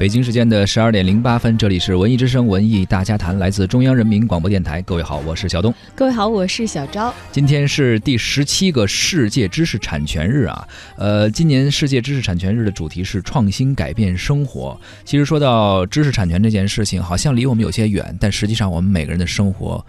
北京时间的十二点零八分，这里是文艺之声文艺大家谈，来自中央人民广播电台。各位好，我是小东。各位好，我是小昭。今天是第十七个世界知识产权日啊。呃，今年世界知识产权日的主题是创新改变生活。其实说到知识产权这件事情，好像离我们有些远，但实际上我们每个人的生活。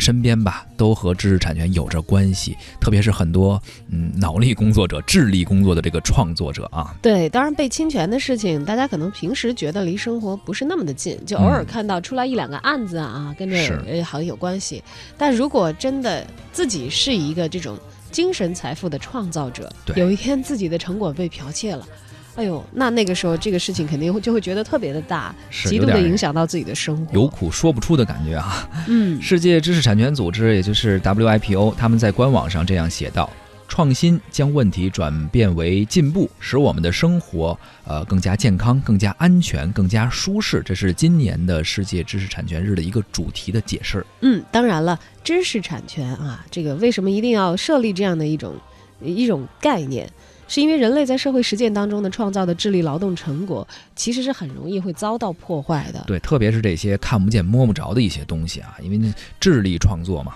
身边吧，都和知识产权有着关系，特别是很多嗯脑力工作者、智力工作的这个创作者啊。对，当然被侵权的事情，大家可能平时觉得离生活不是那么的近，就偶尔看到出来一两个案子啊，跟这呃好像有关系。但如果真的自己是一个这种精神财富的创造者，有一天自己的成果被剽窃了。哎呦，那那个时候这个事情肯定会就会觉得特别的大，极度的影响到自己的生活，有苦说不出的感觉啊。嗯，世界知识产权组织，也就是 WIPO，他们在官网上这样写道：创新将问题转变为进步，使我们的生活呃更加健康、更加安全、更加舒适。这是今年的世界知识产权日的一个主题的解释。嗯，当然了，知识产权啊，这个为什么一定要设立这样的一种一种概念？是因为人类在社会实践当中呢创造的智力劳动成果，其实是很容易会遭到破坏的。对，特别是这些看不见摸不着的一些东西啊，因为智力创作嘛。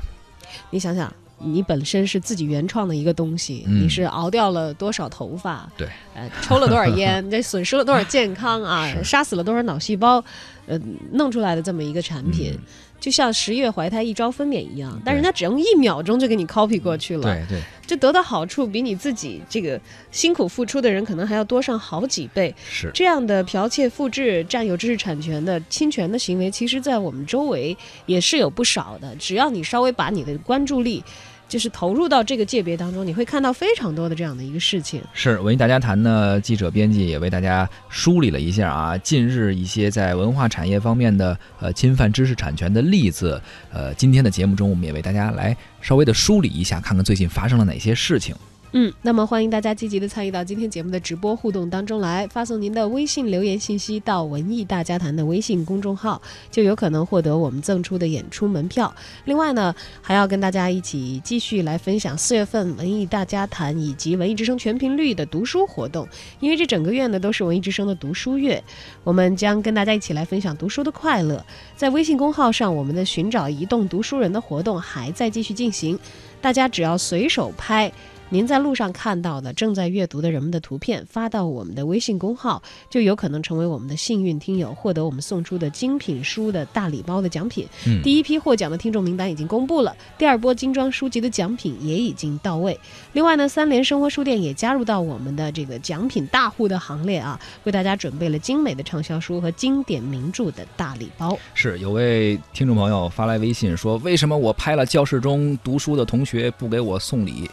你想想，你本身是自己原创的一个东西，你是熬掉了多少头发？对，呃，抽了多少烟？这损失了多少健康啊？杀死了多少脑细胞？呃，弄出来的这么一个产品。就像十月怀胎一朝分娩一样，但人家只用一秒钟就给你 copy 过去了，对对，就得到好处比你自己这个辛苦付出的人可能还要多上好几倍。是这样的剽窃、复制、占有知识产权的侵权的行为，其实在我们周围也是有不少的。只要你稍微把你的关注力。就是投入到这个界别当中，你会看到非常多的这样的一个事情。是文艺大家谈呢，记者编辑也为大家梳理了一下啊，近日一些在文化产业方面的呃侵犯知识产权的例子。呃，今天的节目中，我们也为大家来稍微的梳理一下，看看最近发生了哪些事情。嗯，那么欢迎大家积极的参与到今天节目的直播互动当中来，发送您的微信留言信息到文艺大家谈的微信公众号，就有可能获得我们赠出的演出门票。另外呢，还要跟大家一起继续来分享四月份文艺大家谈以及文艺之声全频率的读书活动，因为这整个月呢都是文艺之声的读书月，我们将跟大家一起来分享读书的快乐。在微信公号上，我们的寻找移动读书人的活动还在继续进行，大家只要随手拍。您在路上看到的正在阅读的人们的图片发到我们的微信公号，就有可能成为我们的幸运听友，获得我们送出的精品书的大礼包的奖品。嗯，第一批获奖的听众名单已经公布了，第二波精装书籍的奖品也已经到位。另外呢，三联生活书店也加入到我们的这个奖品大户的行列啊，为大家准备了精美的畅销书和经典名著的大礼包。是有位听众朋友发来微信说：“为什么我拍了教室中读书的同学不给我送礼？”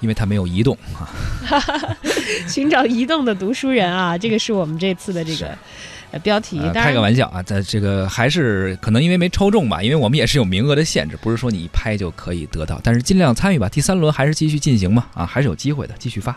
因为他没有移动啊。寻找移动的读书人啊 这个是我们这次的这个标题。开个玩笑啊在这个还是可能因为没抽中吧因为我们也是有名额的限制不是说你一拍就可以得到但是尽量参与吧第三轮还是继续进行嘛啊还是有机会的继续发。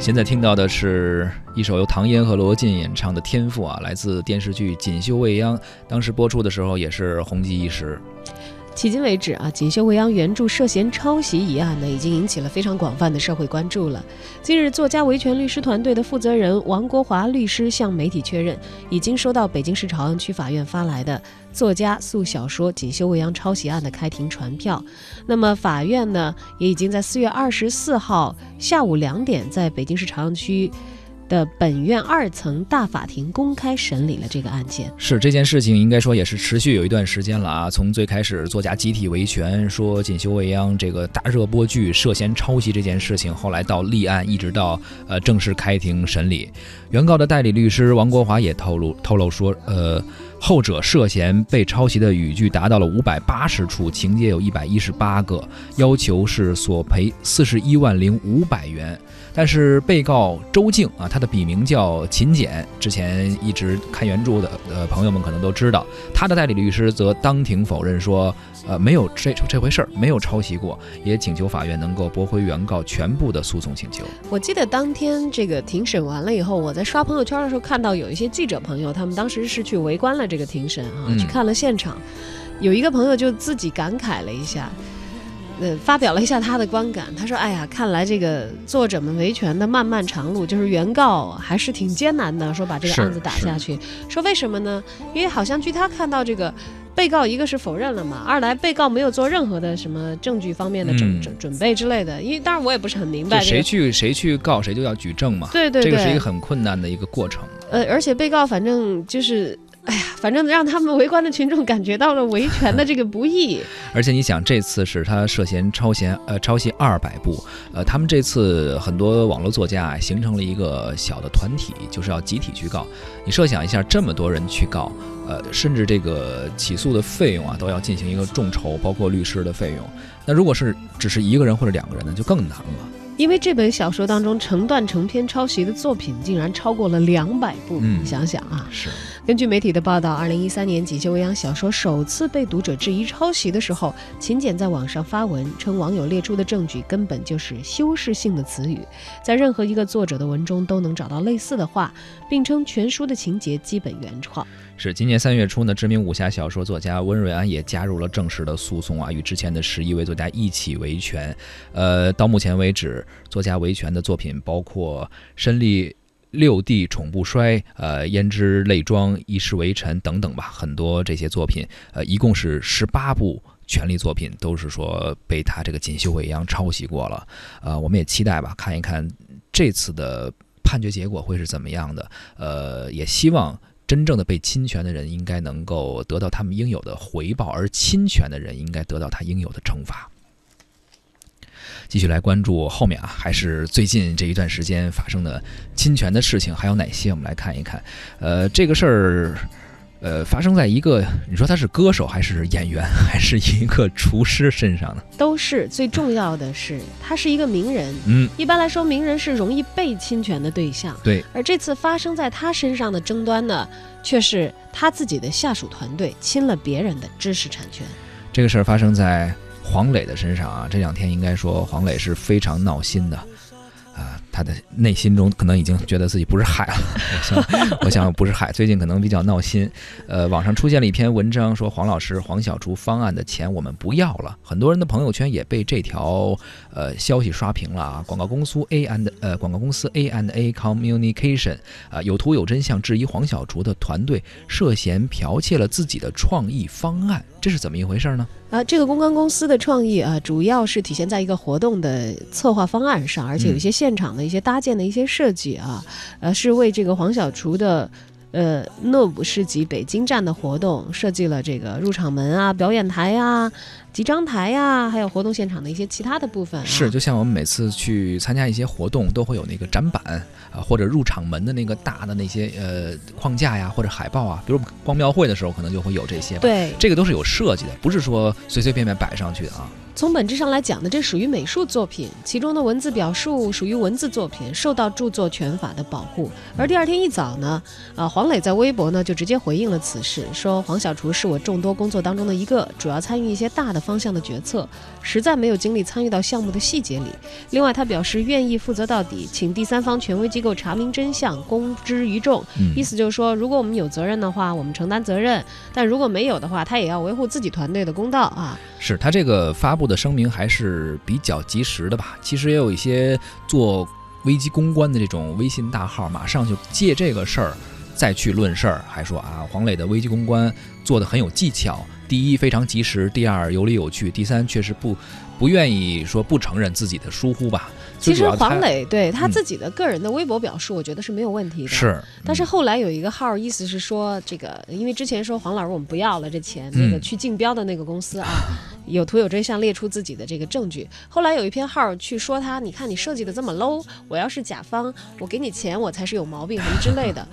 现在听到的是一首由唐嫣和罗晋演唱的《天赋》啊，来自电视剧《锦绣未央》，当时播出的时候也是红极一时。迄今为止啊，《锦绣未央》原著涉嫌抄袭一案呢，已经引起了非常广泛的社会关注了。近日，作家维权律师团队的负责人王国华律师向媒体确认，已经收到北京市朝阳区法院发来的作家诉小说《锦绣未央》抄袭案的开庭传票。那么，法院呢，也已经在四月二十四号下午两点，在北京市朝阳区。的本院二层大法庭公开审理了这个案件。是这件事情，应该说也是持续有一段时间了啊。从最开始作家集体维权，说《锦绣未央》这个大热播剧涉嫌抄袭这件事情，后来到立案，一直到呃正式开庭审理。原告的代理律师王国华也透露透露说，呃，后者涉嫌被抄袭的语句达到了五百八十处，情节有一百一十八个，要求是索赔四十一万零五百元。但是被告周静啊，他的笔名叫秦简，之前一直看原著的呃朋友们可能都知道，他的代理律师则当庭否认说，呃没有这这回事儿，没有抄袭过，也请求法院能够驳回原告全部的诉讼请求。我记得当天这个庭审完了以后，我在刷朋友圈的时候看到有一些记者朋友，他们当时是去围观了这个庭审啊，去看了现场，有一个朋友就自己感慨了一下。呃，发表了一下他的观感。他说：“哎呀，看来这个作者们维权的漫漫长路，就是原告还是挺艰难的。说把这个案子打下去，说为什么呢？因为好像据他看到，这个被告一个是否认了嘛，二来被告没有做任何的什么证据方面的准准准备之类的。因为当然我也不是很明白，谁去谁去告谁就要举证嘛。对对，这个是一个很困难的一个过程。呃，而且被告反正就是。”哎呀，反正让他们围观的群众感觉到了维权的这个不易。而且你想，这次是他涉嫌抄袭，呃，抄袭二百部，呃，他们这次很多网络作家啊，形成了一个小的团体，就是要集体去告。你设想一下，这么多人去告，呃，甚至这个起诉的费用啊，都要进行一个众筹，包括律师的费用。那如果是只是一个人或者两个人呢，就更难了。因为这本小说当中成段成篇抄袭的作品竟然超过了两百部，你想想啊。是。根据媒体的报道，二零一三年《锦绣未央》小说首次被读者质疑抄袭的时候，秦简在网上发文称，网友列出的证据根本就是修饰性的词语，在任何一个作者的文中都能找到类似的话，并称全书的情节基本原创。是今年三月初呢，知名武侠小说作家温瑞安也加入了正式的诉讼啊，与之前的十一位作家一起维权。呃，到目前为止，作家维权的作品包括身历六帝宠不衰，呃，胭脂泪妆一世为尘等等吧，很多这些作品，呃，一共是十八部权力作品，都是说被他这个锦绣未央抄袭过了。呃，我们也期待吧，看一看这次的判决结果会是怎么样的。呃，也希望。真正的被侵权的人应该能够得到他们应有的回报，而侵权的人应该得到他应有的惩罚。继续来关注后面啊，还是最近这一段时间发生的侵权的事情还有哪些？我们来看一看。呃，这个事儿。呃，发生在一个你说他是歌手还是演员还是一个厨师身上呢？都是最重要的是，他是一个名人。嗯，一般来说，名人是容易被侵权的对象。对，而这次发生在他身上的争端呢，却是他自己的下属团队侵了别人的知识产权。这个事儿发生在黄磊的身上啊，这两天应该说黄磊是非常闹心的。啊，他的内心中可能已经觉得自己不是海了。我想，我想不是海。最近可能比较闹心。呃，网上出现了一篇文章，说黄老师黄小厨方案的钱我们不要了。很多人的朋友圈也被这条呃消息刷屏了啊。广告公司 A and 呃广告公司 A and A Communication 啊有图有真相质疑黄小厨的团队涉嫌剽窃了自己的创意方案，这是怎么一回事呢？啊，这个公关公司的创意啊，主要是体现在一个活动的策划方案上，而且有一些现场的一些搭建的一些设计啊，呃，是为这个黄小厨的，呃，诺布市集北京站的活动设计了这个入场门啊、表演台啊。集章台呀，还有活动现场的一些其他的部分、啊。是，就像我们每次去参加一些活动，都会有那个展板啊，或者入场门的那个大的那些呃框架呀，或者海报啊，比如逛庙会的时候，可能就会有这些吧。对，这个都是有设计的，不是说随随便便摆上去的啊。从本质上来讲呢，这属于美术作品，其中的文字表述属于文字作品，受到著作权法的保护。而第二天一早呢，啊，黄磊在微博呢就直接回应了此事，说黄小厨是我众多工作当中的一个，主要参与一些大的方向的决策，实在没有精力参与到项目的细节里。另外，他表示愿意负责到底，请第三方权威机构查明真相，公之于众。嗯意思就是说，如果我们有责任的话，我们承担责任；但如果没有的话，他也要维护自己团队的公道啊。是他这个发布的声明还是比较及时的吧？其实也有一些做危机公关的这种微信大号，马上就借这个事儿再去论事儿，还说啊，黄磊的危机公关做的很有技巧。第一，非常及时；第二，有理有据；第三，确实不不愿意说不承认自己的疏忽吧。其实黄磊对他嗯自己的个人的微博表述，我觉得是没有问题的。。是，但是嗯后来有一个号，意思是说，这个因为之前说黄老师我们不要了这钱，那个嗯去竞标的那个公司啊，有图有真相列出自己的这个证据。后来有一篇号去说他，你看你设计的这么 low，我要是甲方，我给你钱我才是有毛病什么之类的。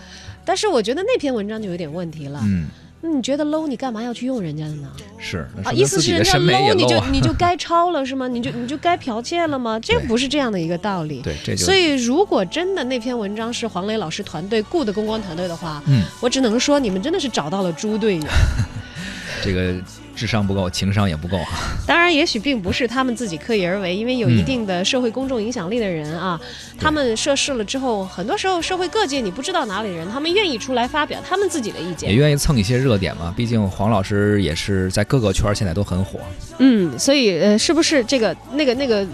但是我觉得那篇文章就有点问题了。嗯，那你觉得 low，你干嘛要去用人家的呢？是，啊，意思是人家 low，你就啊。你就该抄了是吗？你就你就该剽窃了吗？这不是这样的一个道理。对，这就所以，如果真的那篇文章是黄磊老师团队雇的公关团队的话，嗯，我只能说你们真的是找到了猪队友。这个智商不够，情商也不够哈。当然，也许并不是他们自己刻意而为，因为有一嗯定的社会公众影响力的人啊，他们涉事了之后，很多时候社会各界你不知道哪里人，他们愿意出来发表他们自己的意见也。愿意蹭一些热点嘛，毕竟黄老师也是在各个圈儿现在都很火。嗯，所以呃，是不是这个那个那个？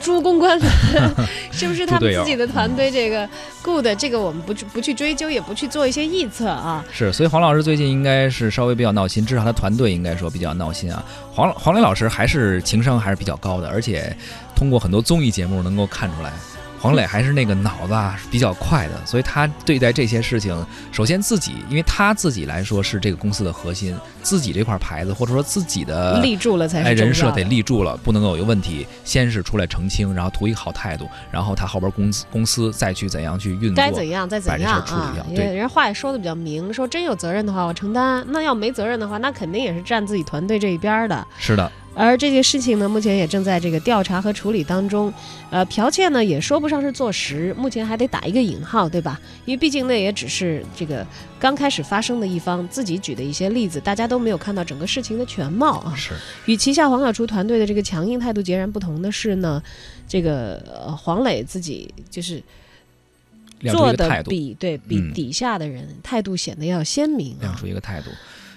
猪公关 是不是他们自己的团队这个雇的？这个我们不去不去追究，也不去做一些臆测啊。是，所以黄老师最近应该是稍微比较闹心，至少他团队应该说比较闹心啊。黄黄磊老师还是情商还是比较高的，而且通过很多综艺节目能够看出来，黄磊还是那个脑子啊比较快的，所以他对待这些事情，首先自己，因为他自己来说是这个公司的核心，自己这块牌子或者说自己的立住了才哎，是人设。得立住了，不能够有问题。先是出来澄清，然后图一个好态度，然后他后边公司公司再去怎样去运作该。怎样再怎样处理啊掉！对也人话也说的比较明，说真有责任的话我承担，那要没责任的话，那肯定也是站自己团队这一边的。是的，而这件事情呢，目前也正在这个调查和处理当中。呃，剽窃呢也说不上是坐实，目前还得打一个引号，对吧？因为毕竟那也只是这个刚开始发生的一方自己举的一些例子，大家都没有看到整个事情的全貌啊。是与旗下黄小厨团队的这个强硬态度截然不同的是呢，这个、呃、黄磊自己就是做的比对比嗯底下的人态度显得要鲜明亮啊。出一个态度。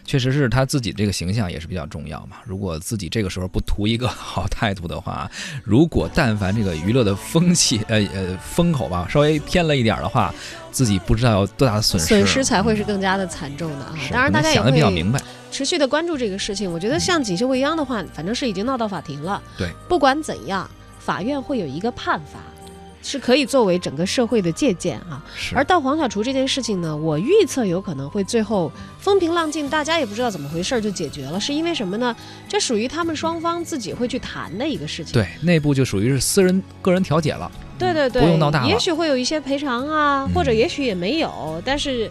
确实是他自己这个形象也是比较重要嘛。如果自己这个时候不图一个 好态度的话，如果但凡这个娱乐的风气，呃呃风口吧，稍微偏了一点儿的话，自己不知道有多大的损失。损失才会是更加的惨重的啊！是当然，大家也想的比较明白。持续的关注这个事情。我觉得像锦绣未央的话，反正是已经闹到法庭了。对，不管怎样，法院会有一个判罚，是可以作为整个社会的借鉴啊。而到黄小厨这件事情呢，我预测有可能会最后风平浪静，大家也不知道怎么回事儿就解决了，是因为什么呢？这属于他们双方自己会去谈的一个事情。对内部就属于是私人个人调解了。对对对，不用闹大了也许会有一些赔偿啊，嗯或者也许也没有，但是。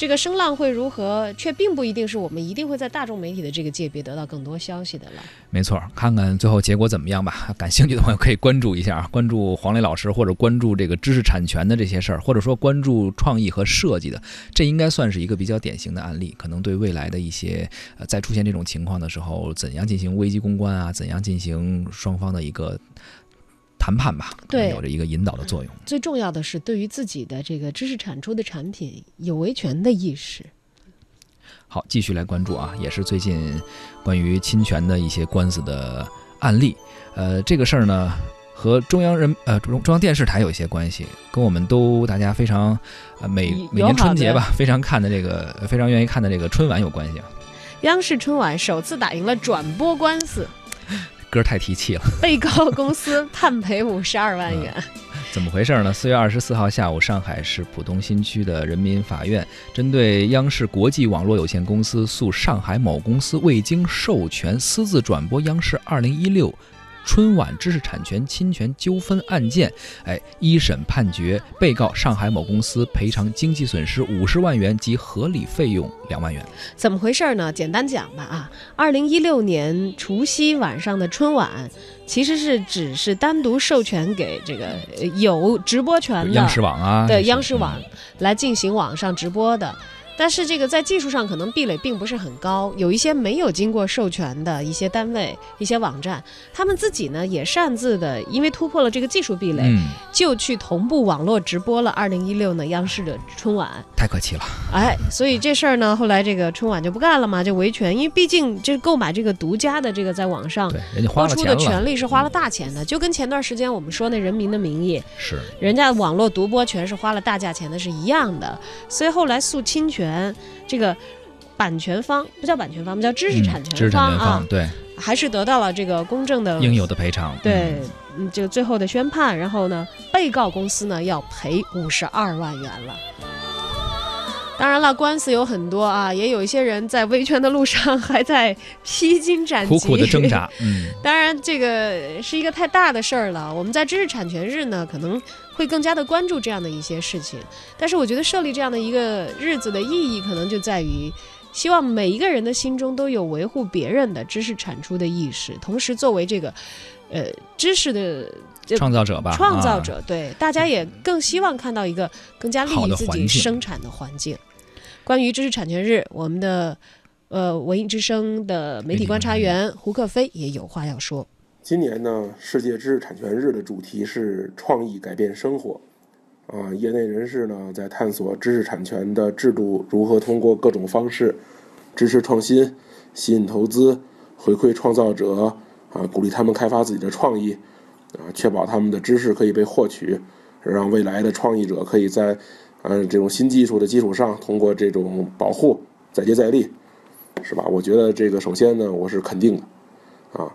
这个声浪会如何，却并不一定是我们一定会在大众媒体的这个界别得到更多消息的了。没错，看看最后结果怎么样吧。感兴趣的朋友可以关注一下，关注黄磊老师，或者关注这个知识产权的这些事儿，或者说关注创意和设计的，这应该算是一个比较典型的案例。可能对未来的一些呃，在出现这种情况的时候，怎样进行危机公关啊，怎样进行双方的一个谈判吧，对有着一个引导的作用。最重要的是，对于自己的这个知识产出的产品有维权的意识。好，继续来关注啊，也是最近关于侵权的一些官司的案例。呃，这个事儿呢，和中央人呃中中央电视台有一些关系，跟我们都大家非常呃每每年春节吧，非常看的这个非常愿意看的这个春晚有关系啊。央视春晚首次打赢了转播官司，歌儿太提气了，被告公司判赔五十二万元。怎么回事呢？四月二十四号下午，上海市浦东新区的人民法院针对央视国际网络有限公司诉上海某公司未经授权私自转播央视二零一六。春晚知识产权侵权纠纷案件，哎，一审判决被告上海某公司赔偿经济损失五十万元及合理费用两万元。怎么回事呢？简单讲吧啊，二零一六年除夕晚上的春晚，其实是只是单独授权给这个有直播权的央视网啊，对央视网来进行网上直播的。但是这个在技术上可能壁垒并不是很高，有一些没有经过授权的一些单位、一些网站，他们自己呢也擅自的，因为突破了这个技术壁垒，就去同步网络直播了二零一六呢央视的春晚。太可气了，哎，所以这事儿呢，后来这个春晚就不干了嘛，就维权，因为毕竟这购买这个独家的这个在网上播出的权利是花了大钱的，就跟前段时间我们说那《人民的名义》是。人家网络独播权是花了大价钱的，是一样的，所以后来诉侵权。这个版权方不叫版权方，我们叫知识产权方啊，对，还是得到了这个公正的应有的赔偿。对，嗯，这个最后的宣判，然后呢，被告公司呢要赔五十二万元了。当然了，官司有很多啊，也有一些人在维权的路上 还在披荆斩棘，苦苦的挣扎。嗯，当然这个是一个太大的事儿了。我们在知识产权日呢，可能会更加的关注这样的一些事情。但是我觉得设立这样的一个日子的意义，可能就在于希望每一个人的心中都有维护别人的知识产出的意识，同时作为这个呃知识的创造者吧，创造者对大家也更希望看到一个更加利于自己生产的环境。关于知识产权日，我们的呃文艺之声的媒体观察员胡克飞也有话要说。今年呢，世界知识产权日的主题是创意改变生活。啊，业内人士呢在探索知识产权的制度如何通过各种方式支持创新、吸引投资、回馈创造者啊，鼓励他们开发自己的创意啊，确保他们的知识可以被获取，让未来的创意者可以在。嗯，这种新技术的基础上，通过这种保护再接再厉，是吧？我觉得这个首先呢，我是肯定的，啊，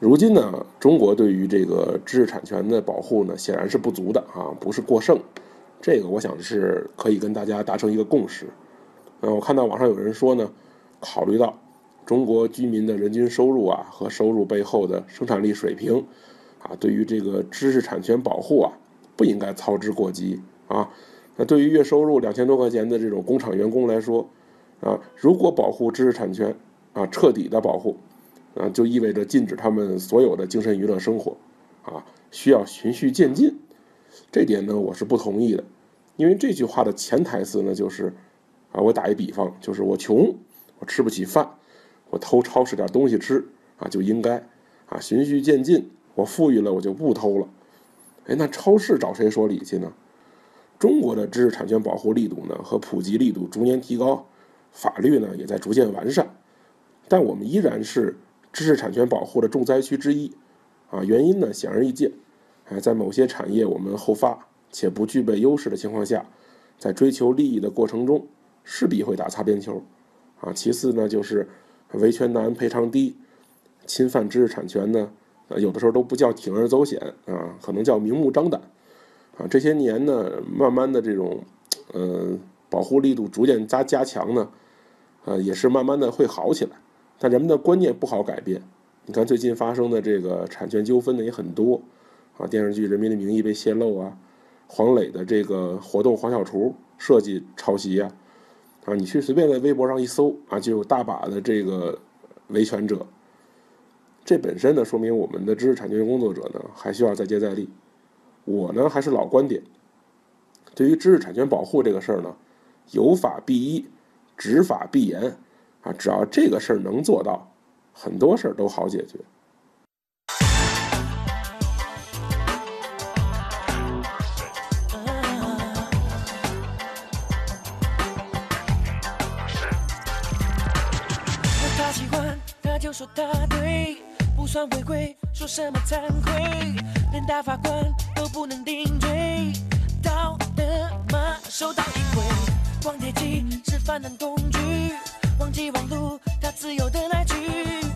如今呢，中国对于这个知识产权的保护呢，显然是不足的啊，不是过剩，这个我想是可以跟大家达成一个共识。嗯，我看到网上有人说呢，考虑到中国居民的人均收入啊和收入背后的生产力水平，啊，对于这个知识产权保护啊，不应该操之过急啊。那对于月收入两千多块钱的这种工厂员工来说，啊，如果保护知识产权，啊，彻底的保护，啊，就意味着禁止他们所有的精神娱乐生活，啊，需要循序渐进。这点呢，我是不同意的，因为这句话的潜台词呢，就是，啊，我打一比方，就是我穷，我吃不起饭，我偷超市点东西吃，啊，就应该，啊，循序渐进，我富裕了，我就不偷了。哎，那超市找谁说理去呢？中国的知识产权保护力度呢和普及力度逐年提高，法律呢也在逐渐完善，但我们依然是知识产权保护的重灾区之一，啊，原因呢显而易见，哎，在某些产业我们后发且不具备优势的情况下，在追求利益的过程中势必会打擦边球，啊，其次呢就是维权难赔偿低，侵犯知识产权呢，有的时候都不叫铤而走险啊，可能叫明目张胆。啊，这些年呢，慢慢的这种，呃，保护力度逐渐加加强呢，呃，也是慢慢的会好起来。但人们的观念不好改变。你看最近发生的这个产权纠纷呢也很多，啊，电视剧《人民的名义》被泄露啊，黄磊的这个活动黄小厨设计抄袭呀，啊，你去随便在微博上一搜啊，就有大把的这个维权者。这本身呢，说明我们的知识产权工作者呢还需要再接再厉。我呢还是老观点，对于知识产权保护这个事儿呢，有法必依，执法必严，啊，只要这个事儿能做到，很多事儿都好解决。他喜欢，他就说他对，不算违规，说什么惭愧，连大法官。都不能顶罪，道德骂受到一回。光铁机是泛滥工具，忘记网路它自由的来去。